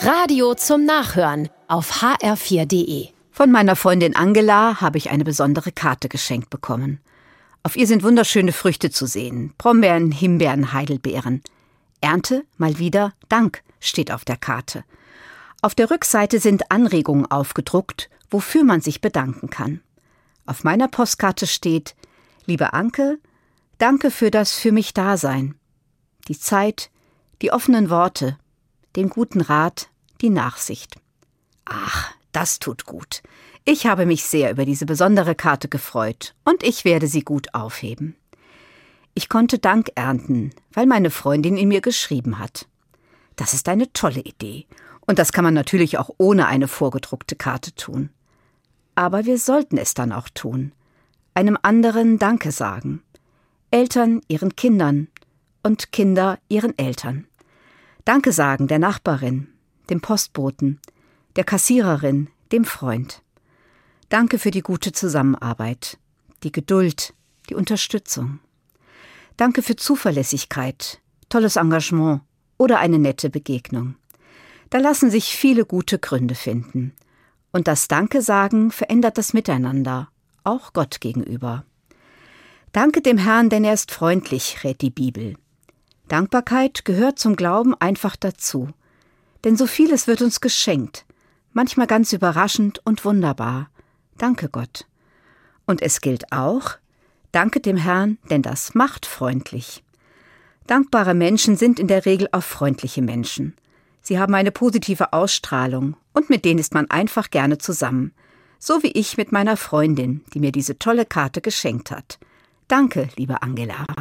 Radio zum Nachhören auf hr4.de. Von meiner Freundin Angela habe ich eine besondere Karte geschenkt bekommen. Auf ihr sind wunderschöne Früchte zu sehen. Brombeeren, Himbeeren, Heidelbeeren. Ernte, mal wieder, Dank steht auf der Karte. Auf der Rückseite sind Anregungen aufgedruckt, wofür man sich bedanken kann. Auf meiner Postkarte steht, liebe Anke, danke für das für mich Dasein. Die Zeit, die offenen Worte, den guten Rat, die Nachsicht. Ach, das tut gut. Ich habe mich sehr über diese besondere Karte gefreut und ich werde sie gut aufheben. Ich konnte Dank ernten, weil meine Freundin in mir geschrieben hat. Das ist eine tolle Idee und das kann man natürlich auch ohne eine vorgedruckte Karte tun. Aber wir sollten es dann auch tun. Einem anderen Danke sagen. Eltern ihren Kindern und Kinder ihren Eltern. Danke sagen der Nachbarin, dem Postboten, der Kassiererin, dem Freund. Danke für die gute Zusammenarbeit, die Geduld, die Unterstützung. Danke für Zuverlässigkeit, tolles Engagement oder eine nette Begegnung. Da lassen sich viele gute Gründe finden. Und das Danke sagen verändert das Miteinander, auch Gott gegenüber. Danke dem Herrn, denn er ist freundlich, rät die Bibel. Dankbarkeit gehört zum Glauben einfach dazu. Denn so vieles wird uns geschenkt, manchmal ganz überraschend und wunderbar. Danke Gott. Und es gilt auch, danke dem Herrn, denn das macht freundlich. Dankbare Menschen sind in der Regel auch freundliche Menschen. Sie haben eine positive Ausstrahlung und mit denen ist man einfach gerne zusammen. So wie ich mit meiner Freundin, die mir diese tolle Karte geschenkt hat. Danke, liebe Angela.